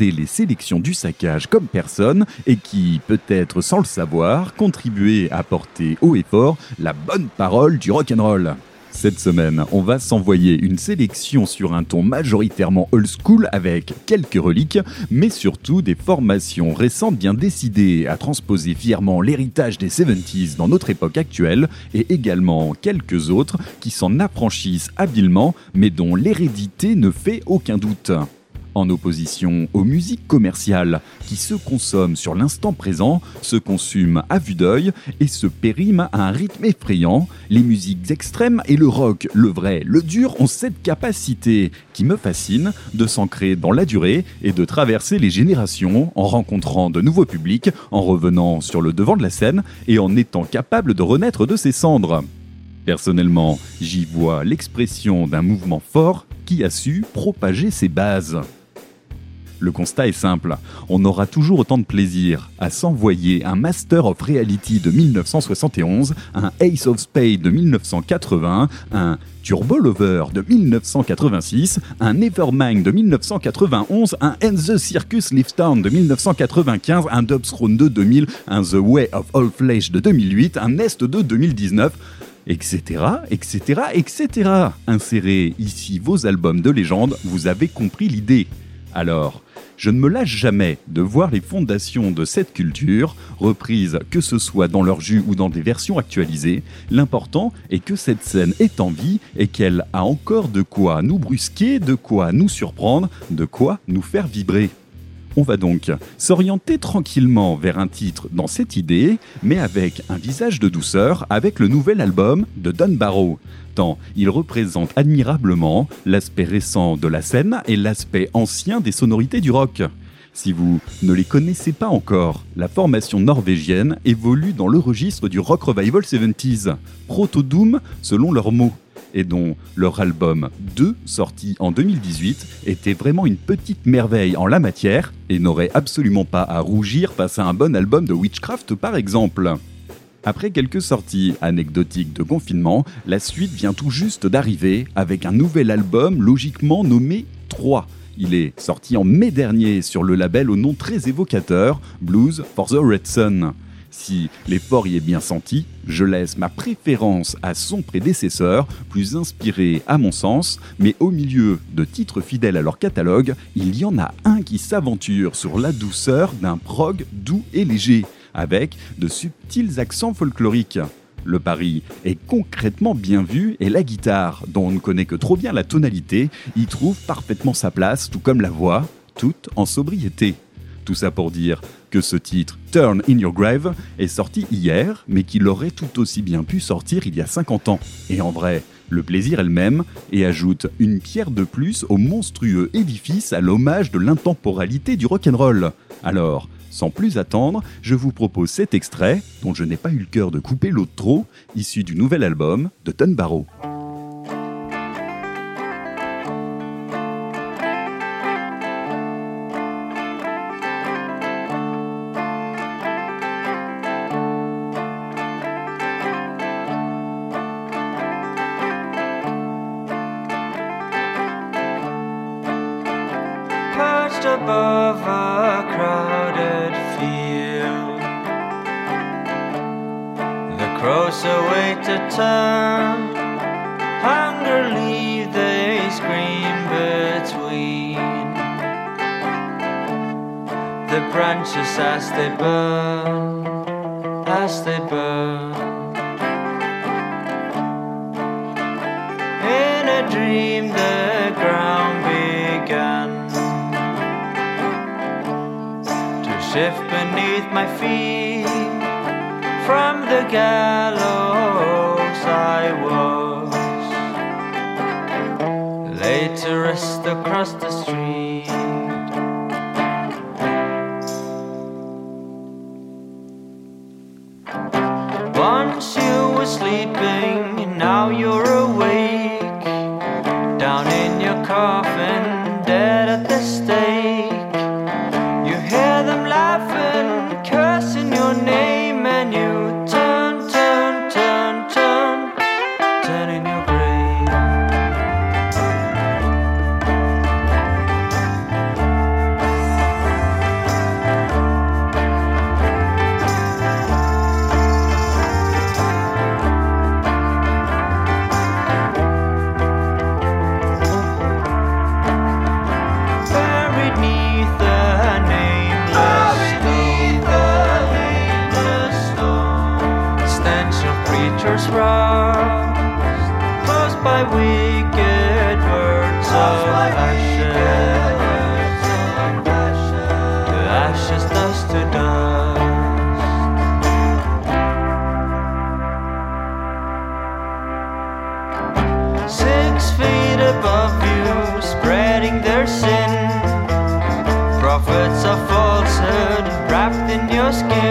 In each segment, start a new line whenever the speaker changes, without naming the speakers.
les sélections du saccage comme personne et qui, peut-être sans le savoir, contribuez à porter haut et fort la bonne parole du rock'n'roll. Cette semaine, on va s'envoyer une sélection sur un ton majoritairement old school avec quelques reliques, mais surtout des formations récentes bien décidées à transposer fièrement l'héritage des 70s dans notre époque actuelle, et également quelques autres qui s'en affranchissent habilement, mais dont l'hérédité ne fait aucun doute en opposition aux musiques commerciales qui se consomment sur l'instant présent, se consument à vue d'œil et se périment à un rythme effrayant, les musiques extrêmes et le rock, le vrai, le dur, ont cette capacité qui me fascine de s'ancrer dans la durée et de traverser les générations en rencontrant de nouveaux publics, en revenant sur le devant de la scène et en étant capable de renaître de ses cendres. Personnellement, j'y vois l'expression d'un mouvement fort qui a su propager ses bases. Le constat est simple, on aura toujours autant de plaisir à s'envoyer un Master of Reality de 1971, un Ace of Spades de 1980, un Turbo Lover de 1986, un Nevermind de 1991, un And the Circus Lives Down de 1995, un Dubsthrone de 2000, un The Way of All Flesh de 2008, un Nest de 2019 etc., etc., etc. Insérez ici vos albums de légende, vous avez compris l'idée. Alors, je ne me lâche jamais de voir les fondations de cette culture, reprises que ce soit dans leur jus ou dans des versions actualisées. L'important est que cette scène est en vie et qu'elle a encore de quoi nous brusquer, de quoi nous surprendre, de quoi nous faire vibrer. On va donc s'orienter tranquillement vers un titre dans cette idée, mais avec un visage de douceur avec le nouvel album de Don Barrow. Il représente admirablement l'aspect récent de la scène et l'aspect ancien des sonorités du rock. Si vous ne les connaissez pas encore, la formation norvégienne évolue dans le registre du rock revival 70s, proto-doom selon leurs mots et dont leur album 2, sorti en 2018, était vraiment une petite merveille en la matière et n'aurait absolument pas à rougir face à un bon album de Witchcraft par exemple. Après quelques sorties anecdotiques de confinement, la suite vient tout juste d'arriver avec un nouvel album logiquement nommé 3. Il est sorti en mai dernier sur le label au nom très évocateur Blues for the Red Sun. Si l'effort y est bien senti, je laisse ma préférence à son prédécesseur, plus inspiré à mon sens, mais au milieu de titres fidèles à leur catalogue, il y en a un qui s'aventure sur la douceur d'un prog doux et léger, avec de subtils accents folkloriques. Le pari est concrètement bien vu et la guitare, dont on ne connaît que trop bien la tonalité, y trouve parfaitement sa place, tout comme la voix, toute en sobriété. Tout ça pour dire que ce titre, Turn in Your Grave, est sorti hier, mais qu'il aurait tout aussi bien pu sortir il y a 50 ans. Et en vrai, le plaisir est le même et ajoute une pierre de plus au monstrueux édifice à l'hommage de l'intemporalité du rock'n'roll. Alors, sans plus attendre, je vous propose cet extrait, dont je n'ai pas eu le cœur de couper l'autre trop, issu du nouvel album de Ton Barrow.
Once you were sleeping,
en Dios
que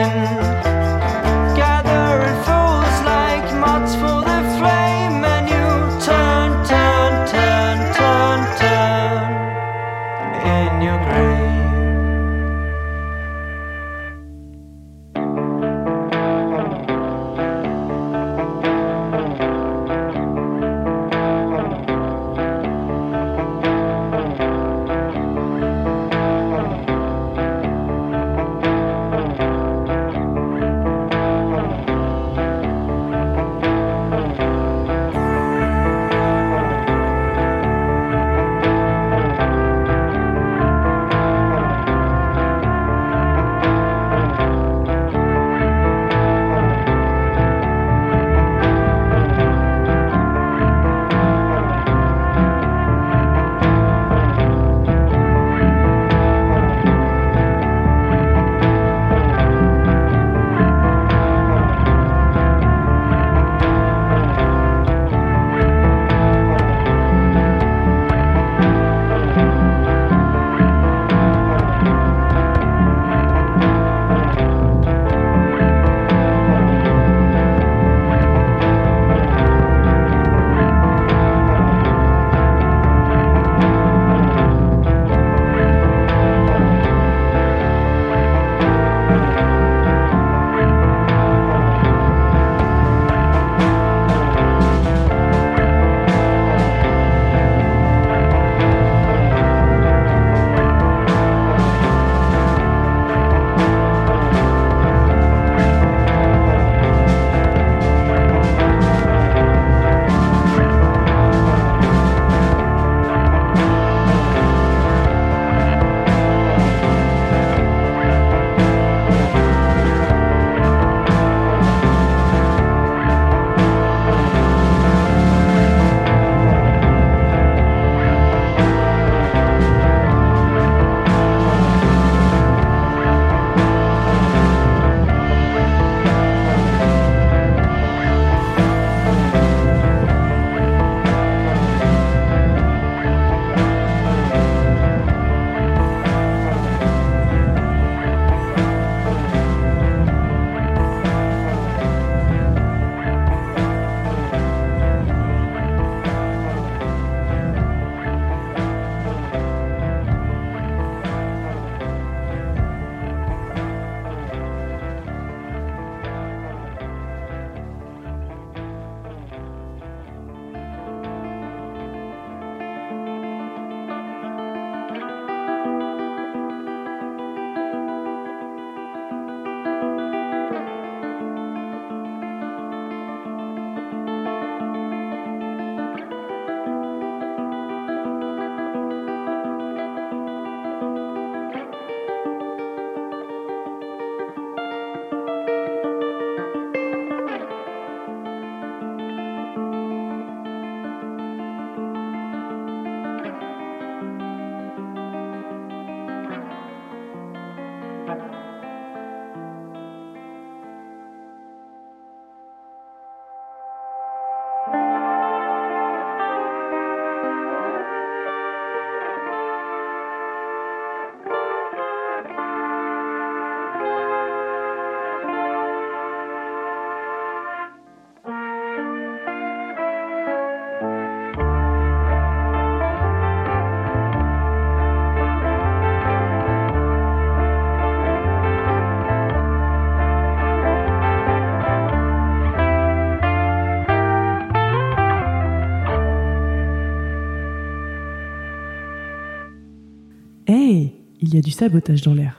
Il y a du sabotage dans l'air.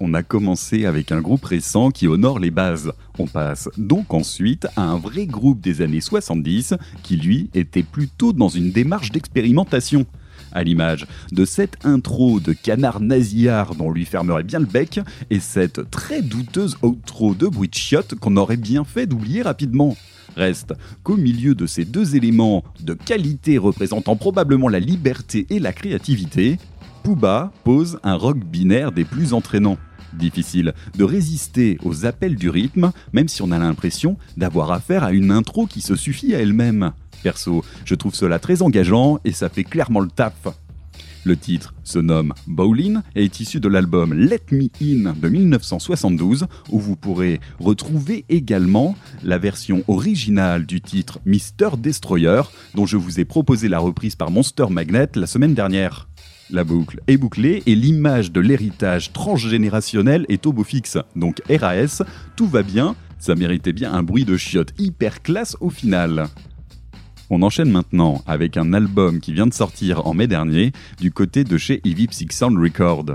On a commencé avec un groupe récent qui honore les bases. On passe donc ensuite à un vrai groupe des années 70 qui lui était plutôt dans une démarche d'expérimentation. À l'image de cette intro de canard nasillard dont lui fermerait bien le bec et cette très douteuse outro de bruit de qu'on aurait bien fait d'oublier rapidement. Reste qu'au milieu de ces deux éléments de qualité représentant probablement la liberté et la créativité, Pouba pose un rock binaire des plus entraînants. Difficile de résister aux appels du rythme, même si on a l'impression d'avoir affaire à une intro qui se suffit à elle-même. Perso, je trouve cela très engageant et ça fait clairement le taf. Le titre se nomme Bowling et est issu de l'album Let Me In de 1972 où vous pourrez retrouver également la version originale du titre Mr. Destroyer dont je vous ai proposé la reprise par Monster Magnet la semaine dernière. La boucle est bouclée et l'image de l'héritage transgénérationnel est au beau fixe. Donc RAS, tout va bien, ça méritait bien un bruit de chiottes hyper classe au final. On enchaîne maintenant avec un album qui vient de sortir en mai dernier du côté de chez Evip Sound Record.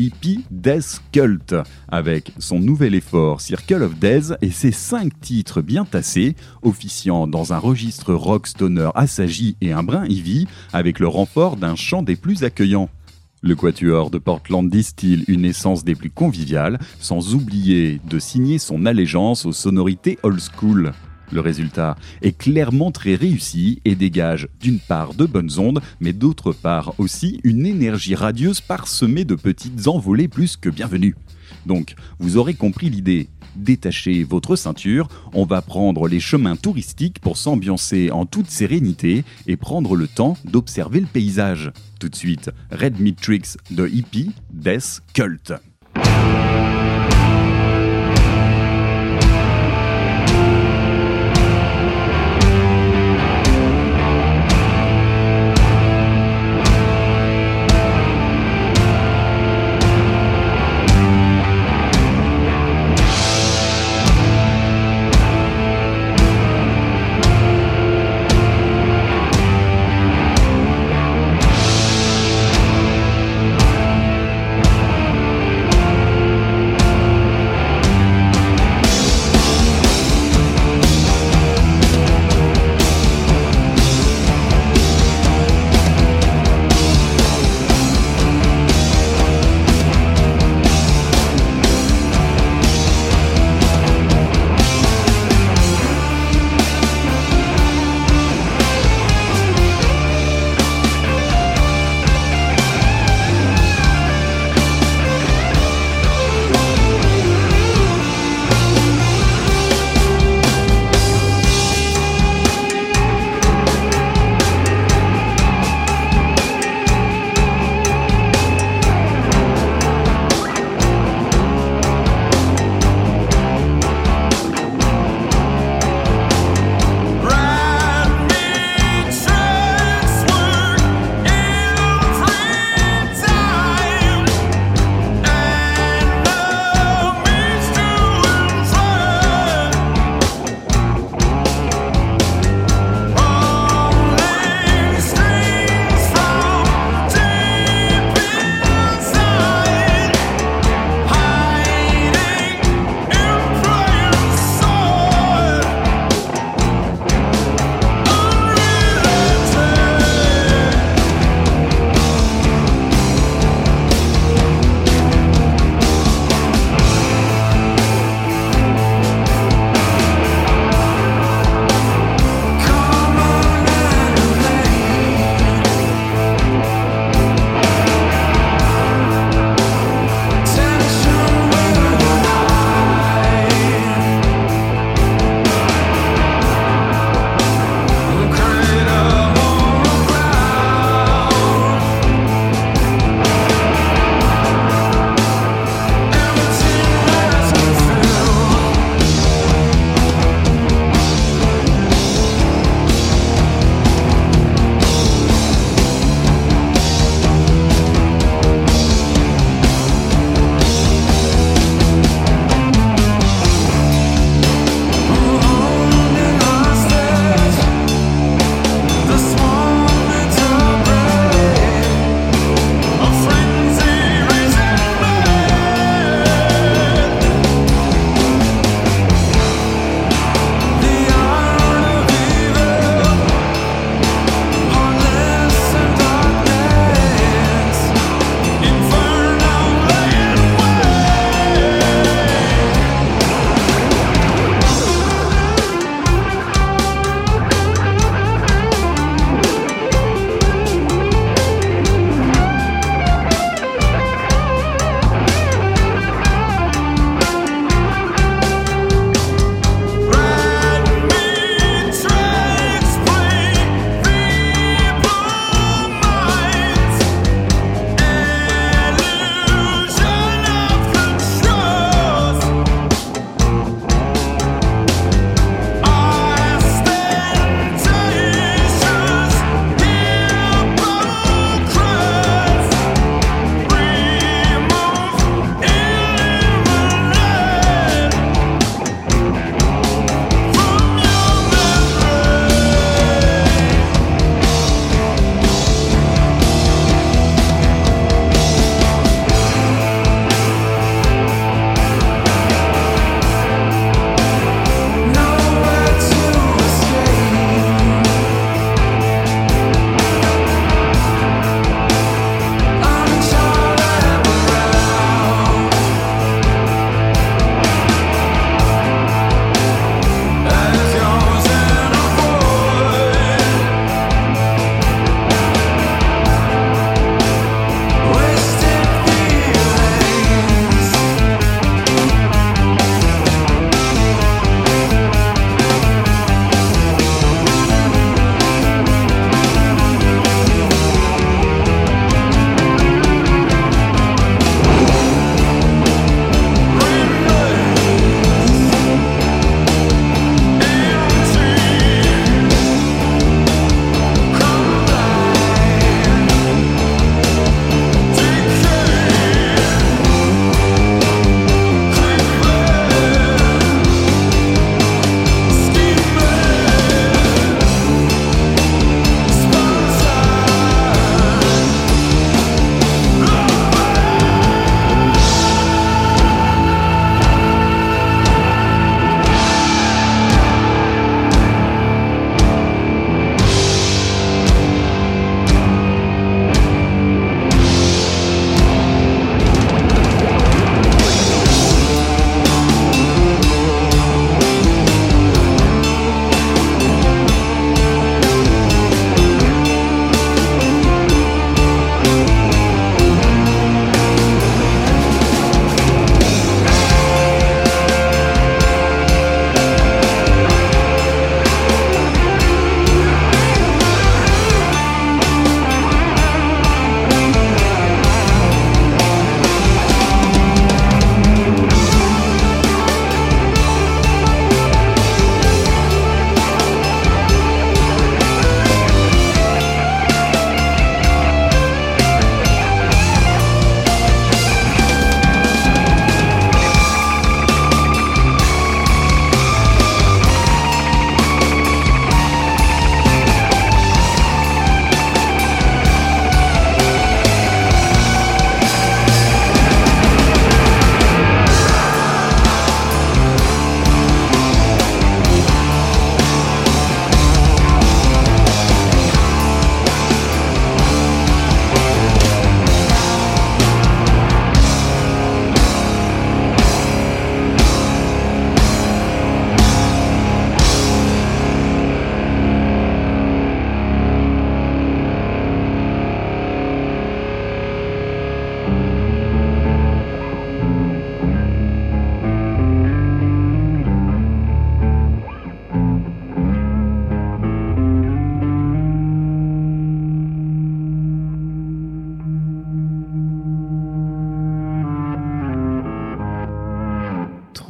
Hippie Death Cult, avec son nouvel effort Circle of Death et ses 5 titres bien tassés, officiant dans un registre rock stoner assagi et un brin Ivy, avec le renfort d'un chant des plus accueillants. Le Quatuor de Portland distille une essence des plus conviviales, sans oublier de signer son allégeance aux sonorités old school. Le résultat est clairement très réussi et dégage d'une part de bonnes ondes, mais d'autre part aussi une énergie radieuse parsemée de petites envolées plus que bienvenues. Donc, vous aurez compris l'idée. Détachez votre ceinture, on va prendre les chemins touristiques pour s'ambiancer en toute sérénité et prendre le temps d'observer le paysage. Tout de suite, Red Meat de Hippie, Death Cult.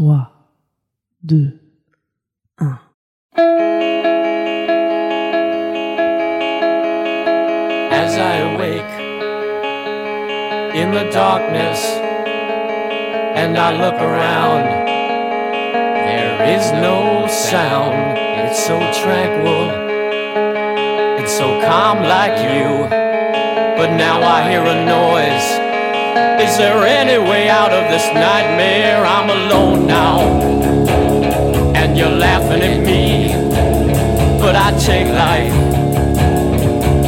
3, 2, 1.
as I awake in the darkness and I look around. There is no sound, it's so tranquil, it's so calm like you. But now I hear a noise. Is there any way out of this nightmare? I'm alone now, and you're laughing at me. But I take life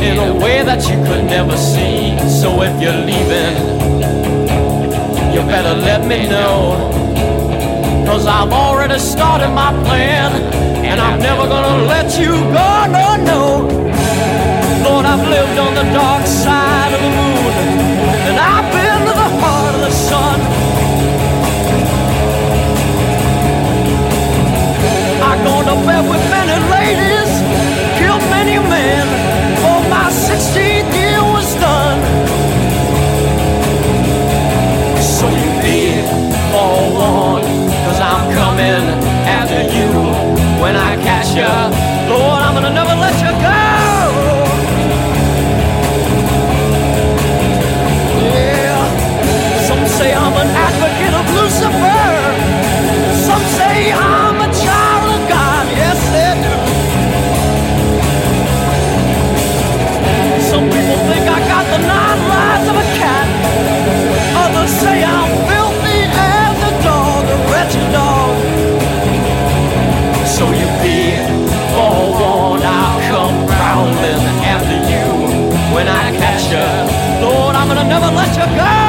in a way that you could never see. So if you're leaving, you better let me know. Cause I've already started my plan, and I'm never gonna let you go, no, no. Lord, I've lived on the dark side Bed with many ladies, killed many men, for my 16th year was done. So you be forewarned, cause I'm coming after you when I catch ya. Never let you go.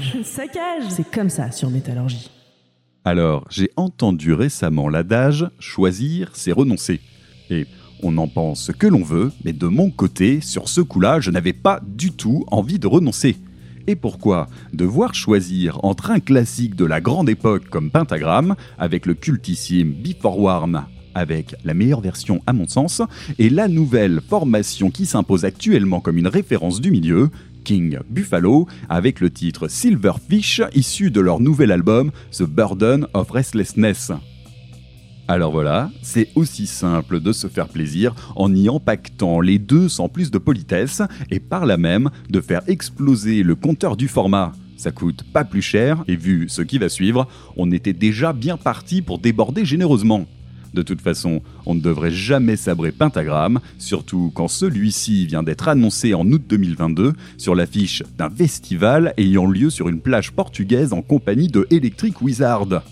Saccage. Saccage. C'est comme ça sur Métallurgie.
Alors, j'ai entendu récemment l'adage choisir, c'est renoncer. Et on en pense ce que l'on veut, mais de mon côté, sur ce coup-là, je n'avais pas du tout envie de renoncer. Et pourquoi Devoir choisir entre un classique de la grande époque comme Pentagram, avec le cultissime Before Warm, avec la meilleure version à mon sens, et la nouvelle formation qui s'impose actuellement comme une référence du milieu, King Buffalo, avec le titre Silverfish, issu de leur nouvel album The Burden of Restlessness. Alors voilà, c'est aussi simple de se faire plaisir en y empaquetant les deux sans plus de politesse et par là même de faire exploser le compteur du format. Ça coûte pas plus cher et vu ce qui va suivre, on était déjà bien parti pour déborder généreusement. De toute façon, on ne devrait jamais sabrer Pentagram, surtout quand celui-ci vient d'être annoncé en août 2022 sur l'affiche d'un festival ayant lieu sur une plage portugaise en compagnie de Electric Wizard.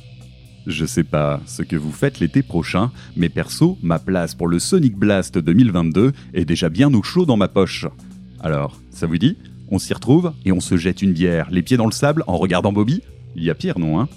Je sais pas ce que vous faites l'été prochain, mais perso, ma place pour le Sonic Blast 2022 est déjà bien au chaud dans ma poche. Alors, ça vous dit? On s'y retrouve et on se jette une bière, les pieds dans le sable, en regardant Bobby? Il y a pire, non, hein?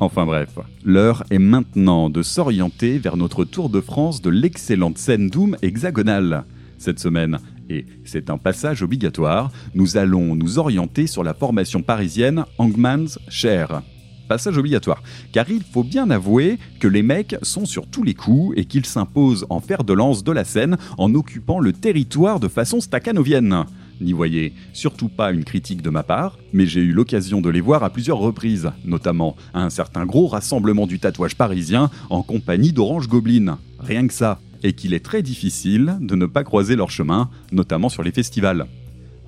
Enfin bref, l'heure est maintenant de s'orienter vers notre tour de France de l'excellente scène Doom hexagonale. Cette semaine, et c'est un passage obligatoire, nous allons nous orienter sur la formation parisienne Hangman's Share. Passage obligatoire, car il faut bien avouer que les mecs sont sur tous les coups et qu'ils s'imposent en fer de lance de la scène en occupant le territoire de façon staccanovienne. N'y voyez surtout pas une critique de ma part, mais j'ai eu l'occasion de les voir à plusieurs reprises, notamment à un certain gros rassemblement du tatouage parisien en compagnie d'Orange Goblin. Rien que ça. Et qu'il est très difficile de ne pas croiser leur chemin, notamment sur les festivals.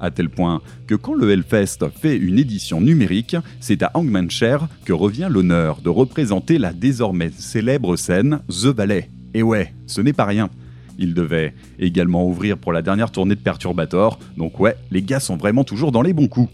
À tel point que quand le Hellfest fait une édition numérique, c'est à Hangmanshare que revient l'honneur de représenter la désormais célèbre scène The Ballet. Et ouais, ce n'est pas rien. Il devait également ouvrir pour la dernière tournée de Perturbator, donc ouais, les gars sont vraiment toujours dans les bons coups.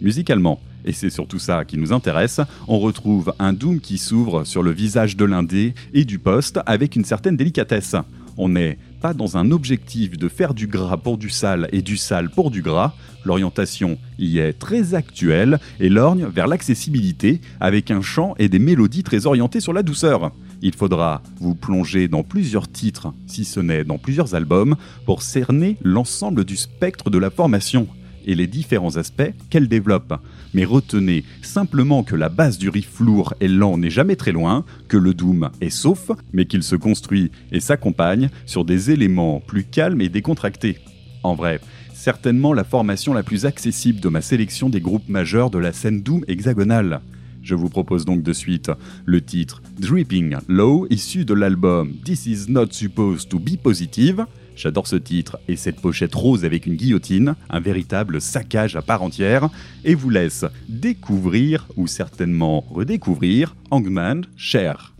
Musicalement, et c'est surtout ça qui nous intéresse, on retrouve un Doom qui s'ouvre sur le visage de l'indé et du poste avec une certaine délicatesse. On n'est pas dans un objectif de faire du gras pour du sale et du sale pour du gras, l'orientation y est très actuelle et lorgne vers l'accessibilité avec un chant et des mélodies très orientées sur la douceur. Il faudra vous plonger dans plusieurs titres, si ce n'est dans plusieurs albums, pour cerner l'ensemble du spectre de la formation et les différents aspects qu'elle développe. Mais retenez simplement que la base du riff lourd et lent n'est jamais très loin, que le doom est sauf, mais qu'il se construit et s'accompagne sur des éléments plus calmes et décontractés. En vrai, certainement la formation la plus accessible de ma sélection des groupes majeurs de la scène doom hexagonale. Je vous propose donc de suite le titre Dripping Low, issu de l'album This Is Not Supposed to Be Positive. J'adore ce titre et cette pochette rose avec une guillotine, un véritable saccage à part entière, et vous laisse découvrir, ou certainement redécouvrir, Hangman Cher.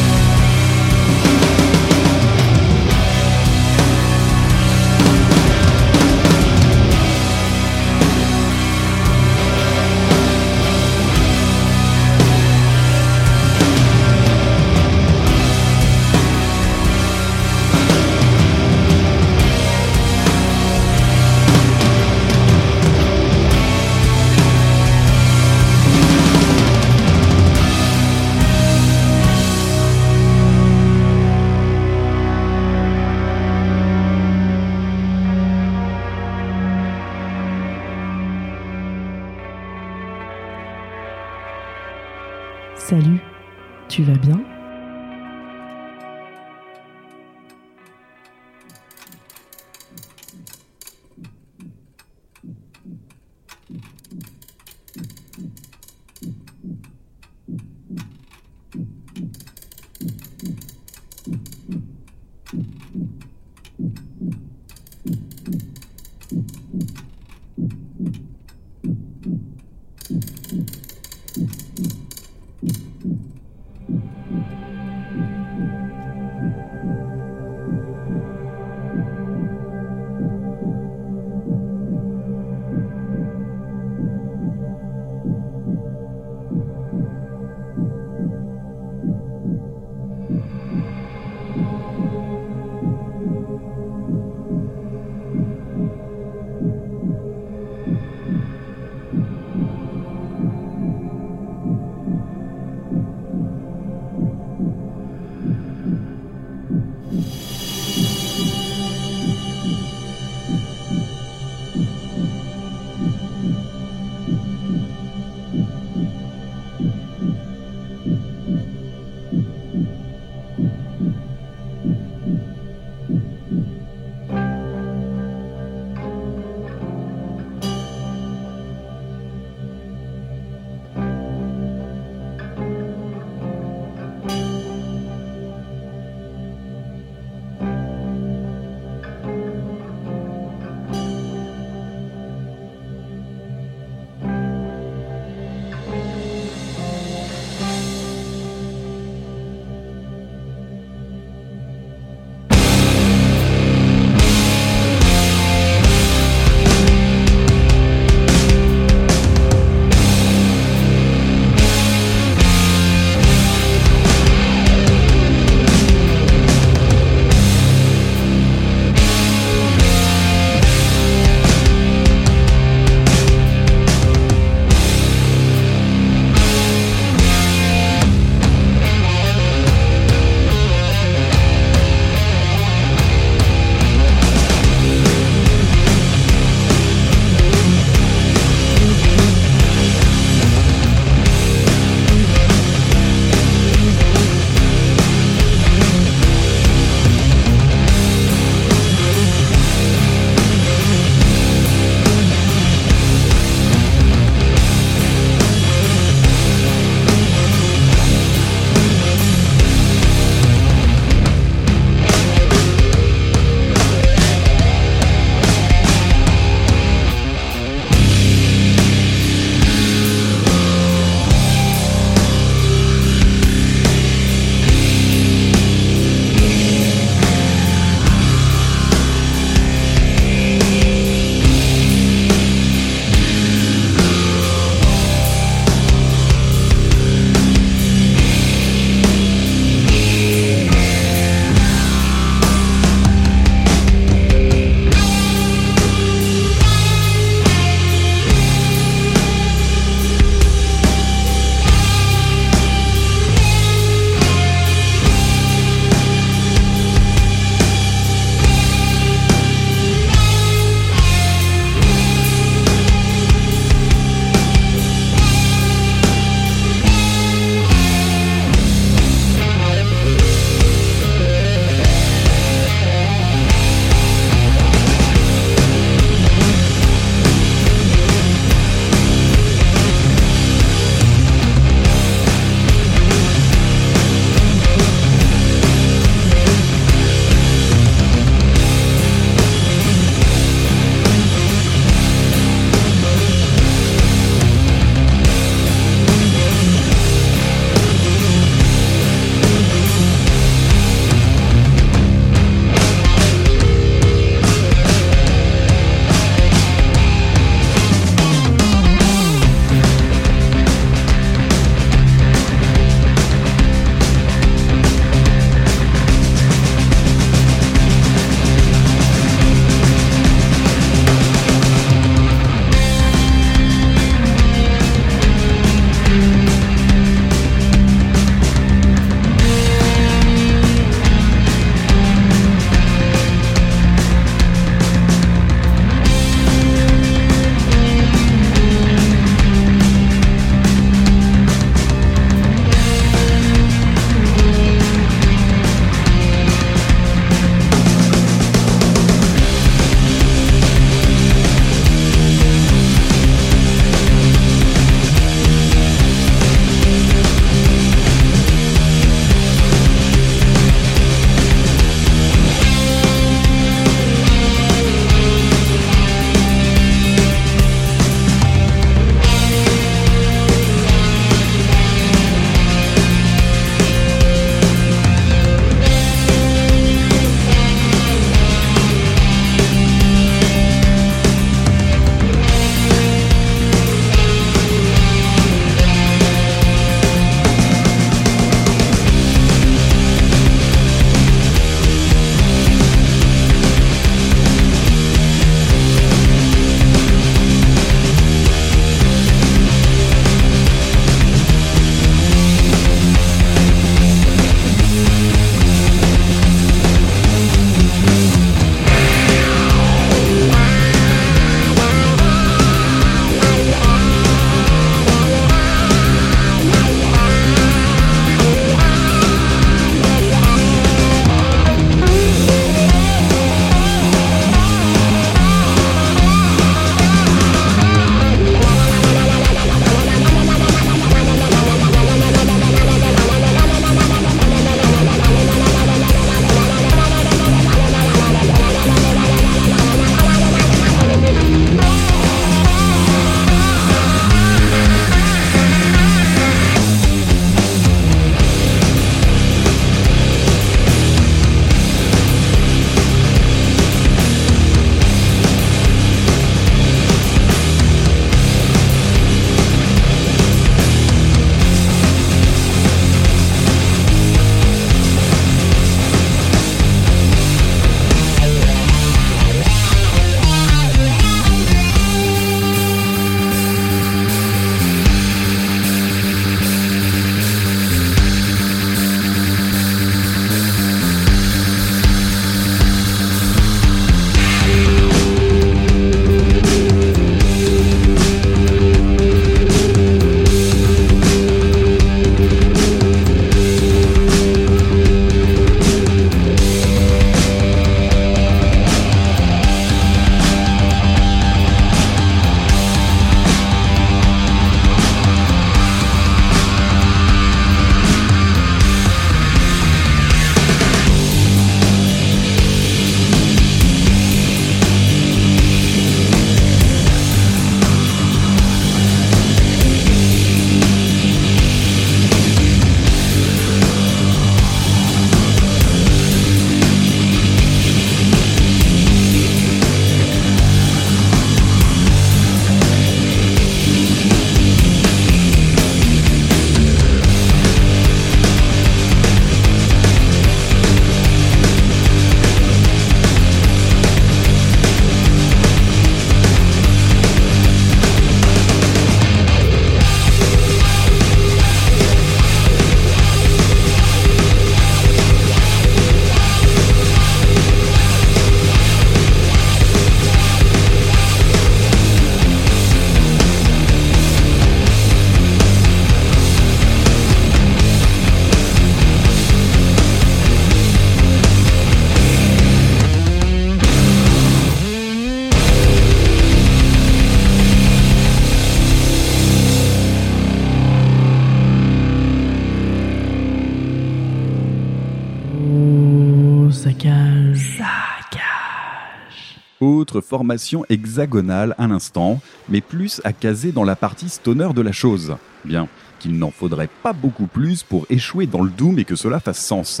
Formation hexagonale à l'instant, mais plus à caser dans la partie stoner de la chose. Bien qu'il n'en faudrait pas beaucoup plus pour échouer dans le doom et que cela fasse sens.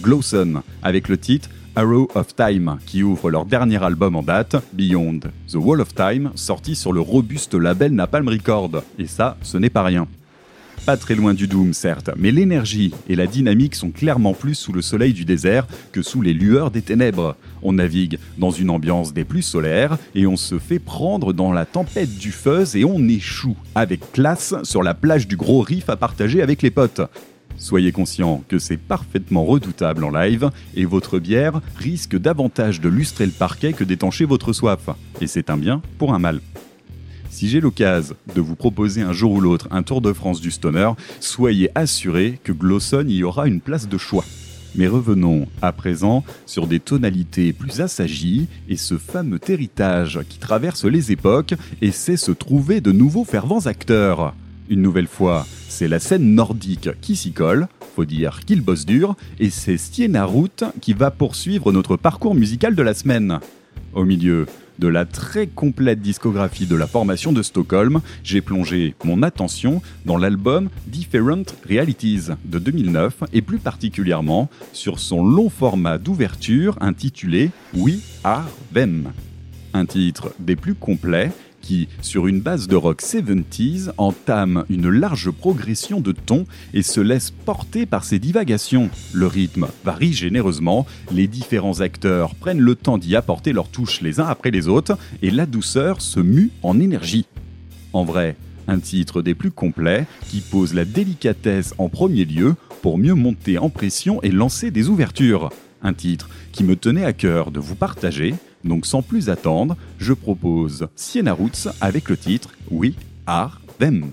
Glowson, avec le titre Arrow of Time, qui ouvre leur dernier album en date, Beyond the Wall of Time, sorti sur le robuste label Napalm Records. Et ça, ce n'est pas rien. Pas très loin du Doom, certes, mais l'énergie et la dynamique sont clairement plus sous le soleil du désert que sous les lueurs des ténèbres. On navigue dans une ambiance des plus solaires et on se fait prendre dans la tempête du fuzz et on échoue avec classe sur la plage du gros riff à partager avec les potes. Soyez conscient que c'est parfaitement redoutable en live et votre bière risque davantage de lustrer le parquet que d'étancher votre soif. Et c'est un bien pour un mal. Si j'ai l'occasion de vous proposer un jour ou l'autre un Tour de France du Stoner, soyez assurés que Glosson y aura une place de choix. Mais revenons à présent sur des tonalités plus assagies et ce fameux héritage qui traverse les époques et sait se trouver de nouveaux fervents acteurs. Une nouvelle fois, c'est la scène nordique qui s'y colle, faut dire qu'il bosse dur, et c'est Stiena Route qui va poursuivre notre parcours musical de la semaine. Au milieu de la très complète discographie de la formation de Stockholm, j'ai plongé mon attention dans l'album Different Realities de 2009 et plus particulièrement sur son long format d'ouverture intitulé We Are Them. Un titre des plus complets qui, sur une base de rock 70s, entame une large progression de ton et se laisse porter par ses divagations. Le rythme varie généreusement, les différents acteurs prennent le temps d'y apporter leurs touches les uns après les autres, et la douceur se mue en énergie. En vrai, un titre des plus complets qui pose la délicatesse en premier lieu pour mieux monter en pression et lancer des ouvertures. Un titre qui me tenait à cœur de vous partager donc sans plus attendre, je propose Sienna Roots avec le titre We Are Them.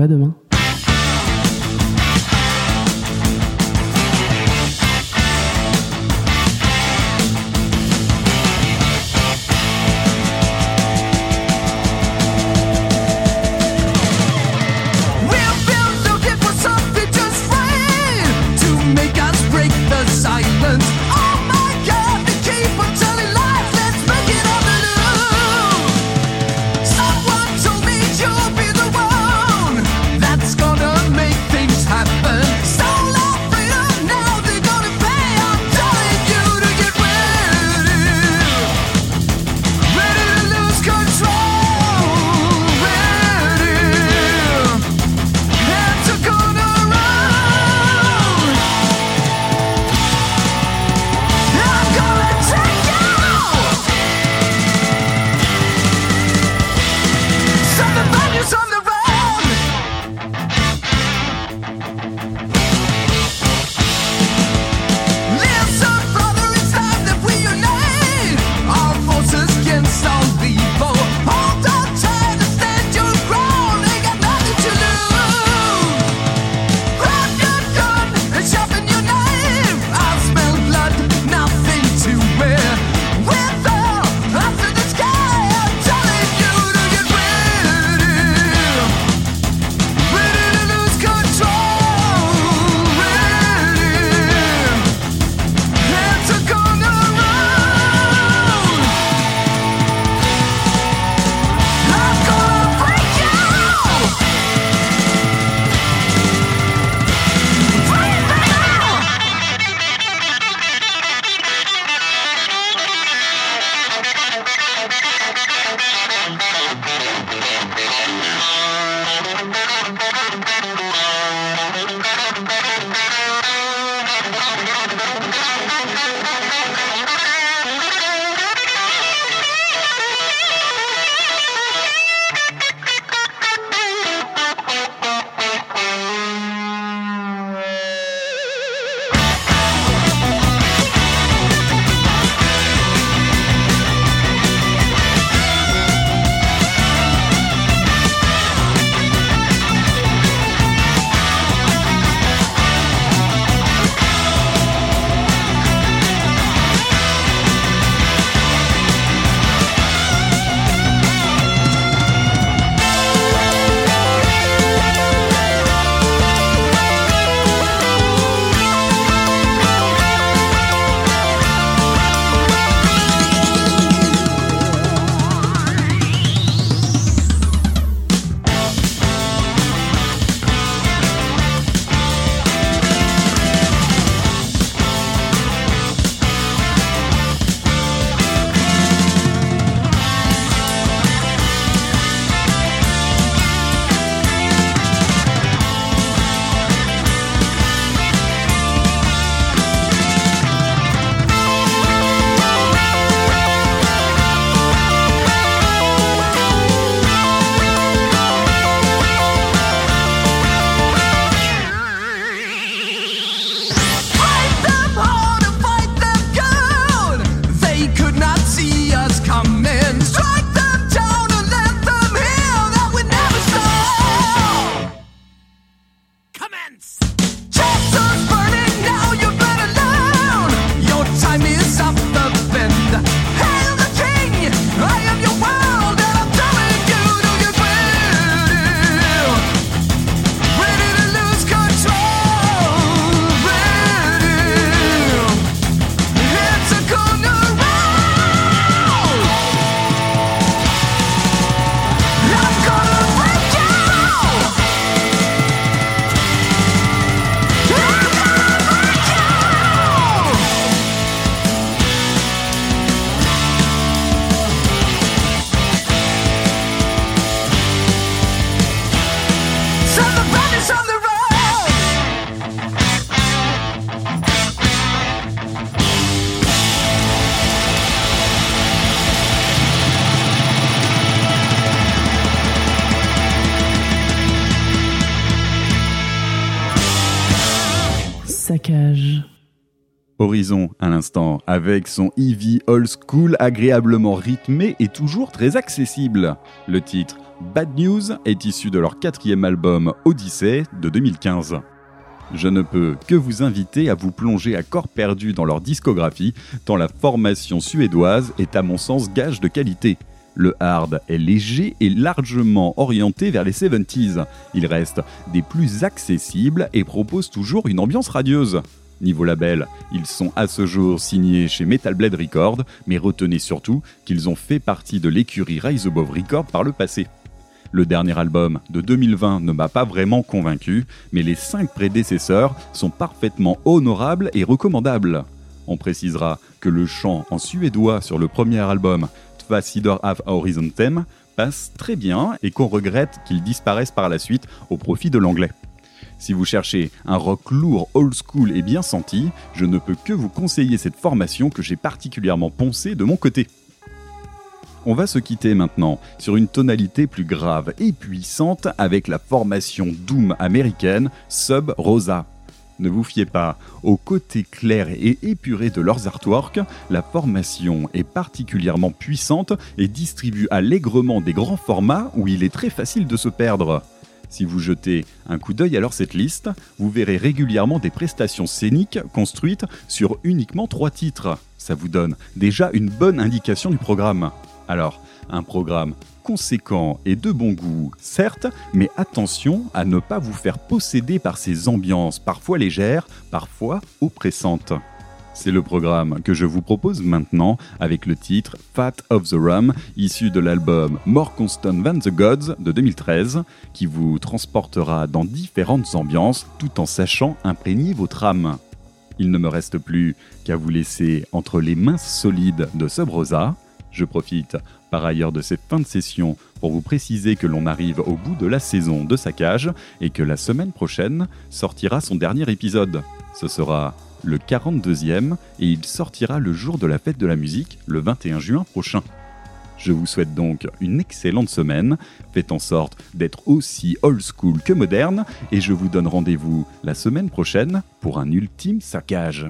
Quoi demain?
Avec son Eevee Old School agréablement rythmé et toujours très accessible. Le titre Bad News est issu de leur quatrième album Odyssey de 2015. Je ne peux que vous inviter à vous plonger à corps perdu dans leur discographie, tant la formation suédoise est à mon sens gage de qualité. Le hard est léger et largement orienté vers les 70s. Il reste des plus accessibles et propose toujours une ambiance radieuse. Niveau label, ils sont à ce jour signés chez Metal Blade Records, mais retenez surtout qu'ils ont fait partie de l'écurie Rise Above Records par le passé. Le dernier album de 2020 ne m'a pas vraiment convaincu, mais les cinq prédécesseurs sont parfaitement honorables et recommandables. On précisera que le chant en suédois sur le premier album, Tvasider av Horizon Theme, passe très bien et qu'on regrette qu'il disparaisse par la suite au profit de l'anglais. Si vous cherchez un rock lourd, old school et bien senti, je ne peux que vous conseiller cette formation que j'ai particulièrement poncée de mon côté. On va se quitter maintenant sur une tonalité plus grave et puissante avec la formation Doom américaine Sub Rosa. Ne vous fiez pas au côté clair et épuré de leurs artworks, la formation est particulièrement puissante et distribue allègrement des grands formats où il est très facile de se perdre. Si vous jetez un coup d'œil à leur cette liste, vous verrez régulièrement des prestations scéniques construites sur uniquement trois titres. Ça vous donne déjà une bonne indication du programme. Alors, un programme conséquent et de bon goût, certes, mais attention à ne pas vous faire posséder par ces ambiances parfois légères, parfois oppressantes. C'est le programme que je vous propose maintenant avec le titre Fat of the Rum, issu de l'album More Constant Than the Gods de 2013, qui vous transportera dans différentes ambiances tout en sachant imprégner votre âme. Il ne me reste plus qu'à vous laisser entre les mains solides de Subrosa. Je profite par ailleurs de cette fin de session pour vous préciser que l'on arrive au bout de la saison de Saccage et que la semaine prochaine sortira son dernier épisode. Ce sera le 42e et il sortira le jour de la fête de la musique, le 21 juin prochain. Je vous souhaite donc une excellente semaine, faites en sorte d'être aussi old school que moderne, et je vous donne rendez-vous la semaine prochaine pour un ultime
saccage.